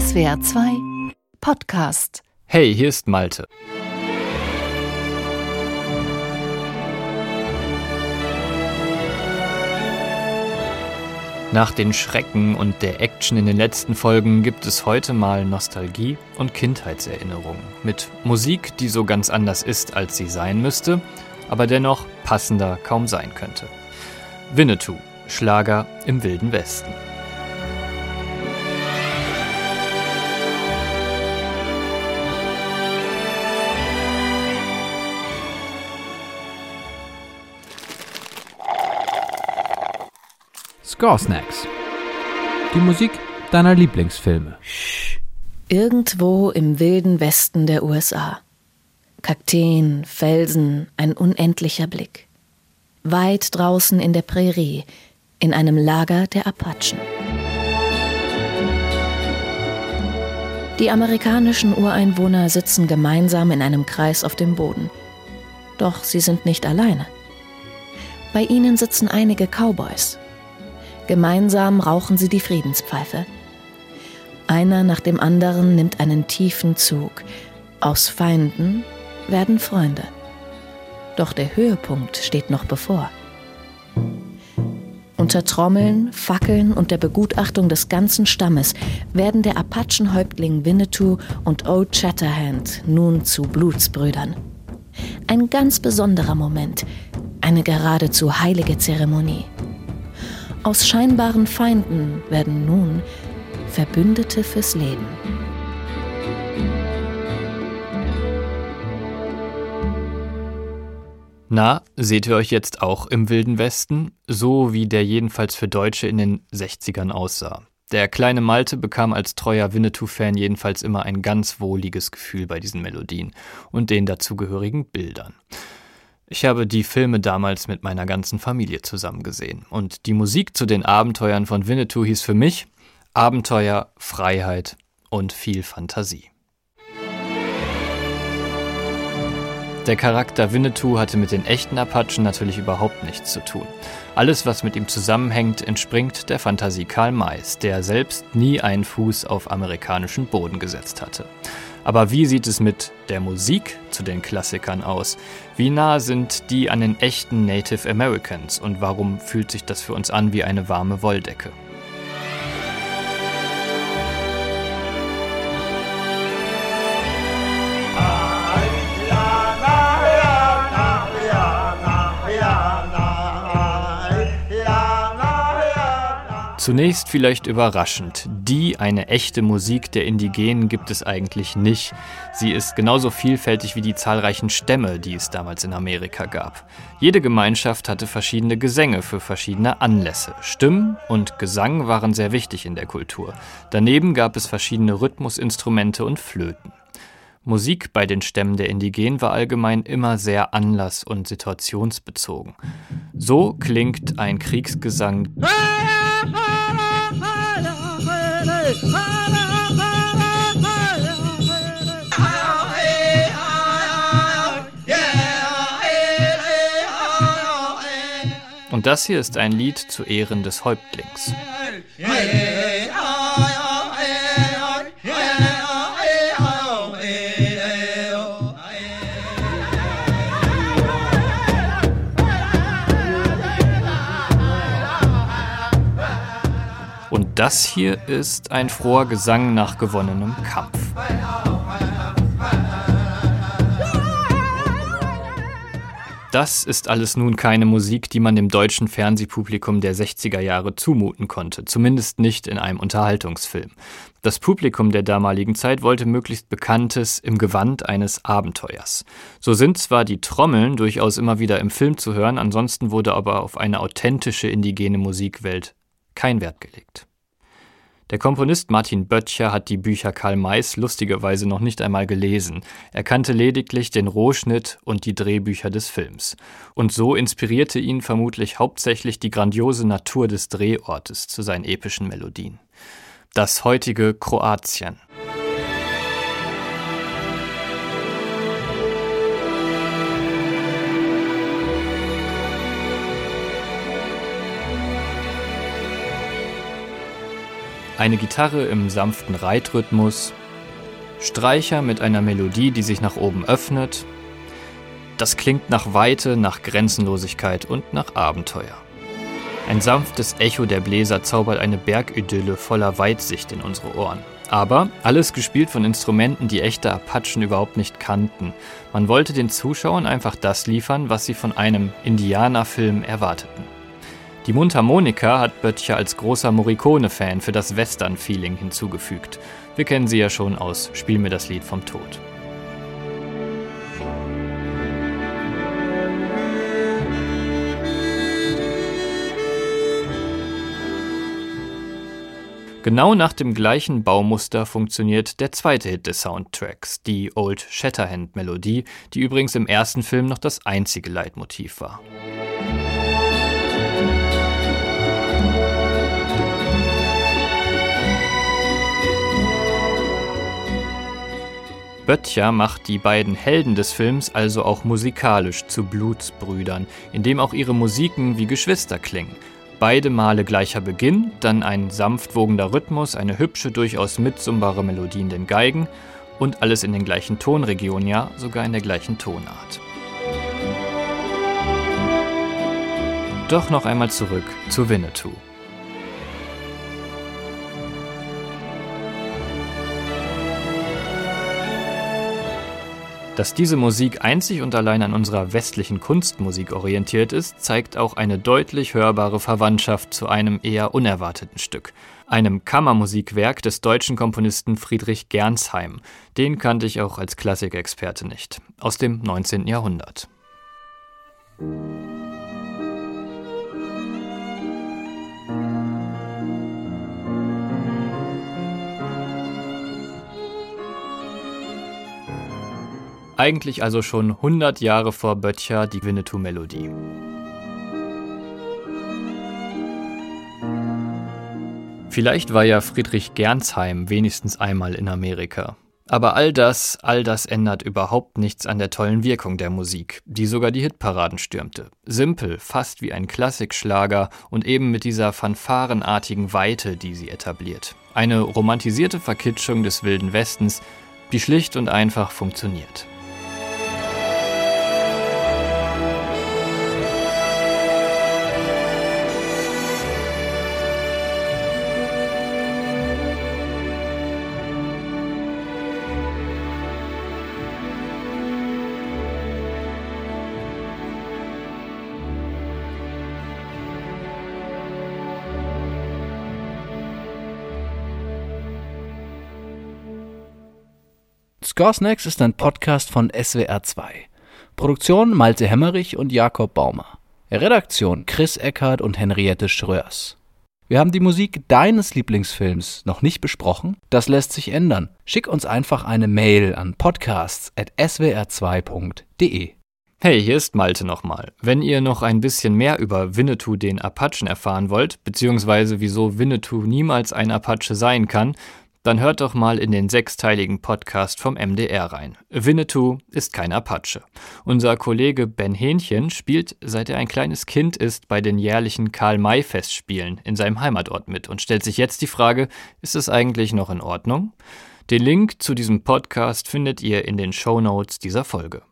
SWR 2 Podcast. Hey, hier ist Malte. Nach den Schrecken und der Action in den letzten Folgen gibt es heute mal Nostalgie und Kindheitserinnerungen mit Musik, die so ganz anders ist, als sie sein müsste, aber dennoch passender kaum sein könnte. Winnetou, Schlager im Wilden Westen. Score Snacks. Die Musik deiner Lieblingsfilme. Irgendwo im wilden Westen der USA. Kakteen, Felsen, ein unendlicher Blick. Weit draußen in der Prärie, in einem Lager der Apachen. Die amerikanischen Ureinwohner sitzen gemeinsam in einem Kreis auf dem Boden. Doch sie sind nicht alleine. Bei ihnen sitzen einige Cowboys, Gemeinsam rauchen sie die Friedenspfeife. Einer nach dem anderen nimmt einen tiefen Zug. Aus Feinden werden Freunde. Doch der Höhepunkt steht noch bevor. Unter Trommeln, Fackeln und der Begutachtung des ganzen Stammes werden der Apachenhäuptling Winnetou und Old Shatterhand nun zu Blutsbrüdern. Ein ganz besonderer Moment, eine geradezu heilige Zeremonie. Aus scheinbaren Feinden werden nun Verbündete fürs Leben. Na, seht ihr euch jetzt auch im Wilden Westen? So wie der jedenfalls für Deutsche in den 60ern aussah. Der kleine Malte bekam als treuer Winnetou-Fan jedenfalls immer ein ganz wohliges Gefühl bei diesen Melodien und den dazugehörigen Bildern. Ich habe die Filme damals mit meiner ganzen Familie zusammen gesehen. Und die Musik zu den Abenteuern von Winnetou hieß für mich Abenteuer, Freiheit und viel Fantasie. Der Charakter Winnetou hatte mit den echten Apachen natürlich überhaupt nichts zu tun. Alles, was mit ihm zusammenhängt, entspringt der Fantasie Karl Mays, der selbst nie einen Fuß auf amerikanischen Boden gesetzt hatte. Aber wie sieht es mit der Musik zu den Klassikern aus? Wie nah sind die an den echten Native Americans und warum fühlt sich das für uns an wie eine warme Wolldecke? Zunächst vielleicht überraschend. Die, eine echte Musik der Indigenen, gibt es eigentlich nicht. Sie ist genauso vielfältig wie die zahlreichen Stämme, die es damals in Amerika gab. Jede Gemeinschaft hatte verschiedene Gesänge für verschiedene Anlässe. Stimmen und Gesang waren sehr wichtig in der Kultur. Daneben gab es verschiedene Rhythmusinstrumente und Flöten. Musik bei den Stämmen der Indigenen war allgemein immer sehr anlass- und situationsbezogen. So klingt ein Kriegsgesang. Und das hier ist ein Lied zu Ehren des Häuptlings. Und das hier ist ein froher Gesang nach gewonnenem Kampf. Das ist alles nun keine Musik, die man dem deutschen Fernsehpublikum der 60er Jahre zumuten konnte, zumindest nicht in einem Unterhaltungsfilm. Das Publikum der damaligen Zeit wollte möglichst Bekanntes im Gewand eines Abenteuers. So sind zwar die Trommeln durchaus immer wieder im Film zu hören, ansonsten wurde aber auf eine authentische indigene Musikwelt kein Wert gelegt. Der Komponist Martin Böttcher hat die Bücher Karl Mays lustigerweise noch nicht einmal gelesen. Er kannte lediglich den Rohschnitt und die Drehbücher des Films. Und so inspirierte ihn vermutlich hauptsächlich die grandiose Natur des Drehortes zu seinen epischen Melodien. Das heutige Kroatien. Eine Gitarre im sanften Reitrhythmus, Streicher mit einer Melodie, die sich nach oben öffnet. Das klingt nach Weite, nach Grenzenlosigkeit und nach Abenteuer. Ein sanftes Echo der Bläser zaubert eine Bergidylle voller Weitsicht in unsere Ohren. Aber alles gespielt von Instrumenten, die echte Apachen überhaupt nicht kannten. Man wollte den Zuschauern einfach das liefern, was sie von einem Indianerfilm erwarteten. Die Mundharmonika hat Böttcher als großer Morricone-Fan für das Western-Feeling hinzugefügt. Wir kennen sie ja schon aus Spiel mir das Lied vom Tod. Genau nach dem gleichen Baumuster funktioniert der zweite Hit des Soundtracks, die Old Shatterhand Melodie, die übrigens im ersten Film noch das einzige Leitmotiv war. Böttcher macht die beiden Helden des Films also auch musikalisch zu Blutsbrüdern, indem auch ihre Musiken wie Geschwister klingen. Beide Male gleicher Beginn, dann ein sanft wogender Rhythmus, eine hübsche, durchaus mitsumbare Melodie in den Geigen und alles in den gleichen Tonregionen, ja sogar in der gleichen Tonart. Doch noch einmal zurück zu Winnetou. Dass diese Musik einzig und allein an unserer westlichen Kunstmusik orientiert ist, zeigt auch eine deutlich hörbare Verwandtschaft zu einem eher unerwarteten Stück, einem Kammermusikwerk des deutschen Komponisten Friedrich Gernsheim. Den kannte ich auch als Klassikexperte nicht, aus dem 19. Jahrhundert. Eigentlich also schon 100 Jahre vor Böttcher die Winnetou-Melodie. Vielleicht war ja Friedrich Gernsheim wenigstens einmal in Amerika. Aber all das, all das ändert überhaupt nichts an der tollen Wirkung der Musik, die sogar die Hitparaden stürmte. Simpel, fast wie ein Klassikschlager und eben mit dieser fanfarenartigen Weite, die sie etabliert. Eine romantisierte Verkitschung des wilden Westens, die schlicht und einfach funktioniert. Scoresnacks ist ein Podcast von SWR2. Produktion Malte Hemmerich und Jakob Baumer. Redaktion Chris Eckhardt und Henriette Schröers. Wir haben die Musik deines Lieblingsfilms noch nicht besprochen. Das lässt sich ändern. Schick uns einfach eine Mail an podcasts.swr2.de. Hey, hier ist Malte nochmal. Wenn ihr noch ein bisschen mehr über Winnetou den Apachen erfahren wollt, beziehungsweise wieso Winnetou niemals ein Apache sein kann, dann hört doch mal in den sechsteiligen Podcast vom MDR rein. Winnetou ist kein Apache. Unser Kollege Ben Hähnchen spielt, seit er ein kleines Kind ist, bei den jährlichen Karl-May-Festspielen in seinem Heimatort mit und stellt sich jetzt die Frage, ist es eigentlich noch in Ordnung? Den Link zu diesem Podcast findet ihr in den Show Notes dieser Folge.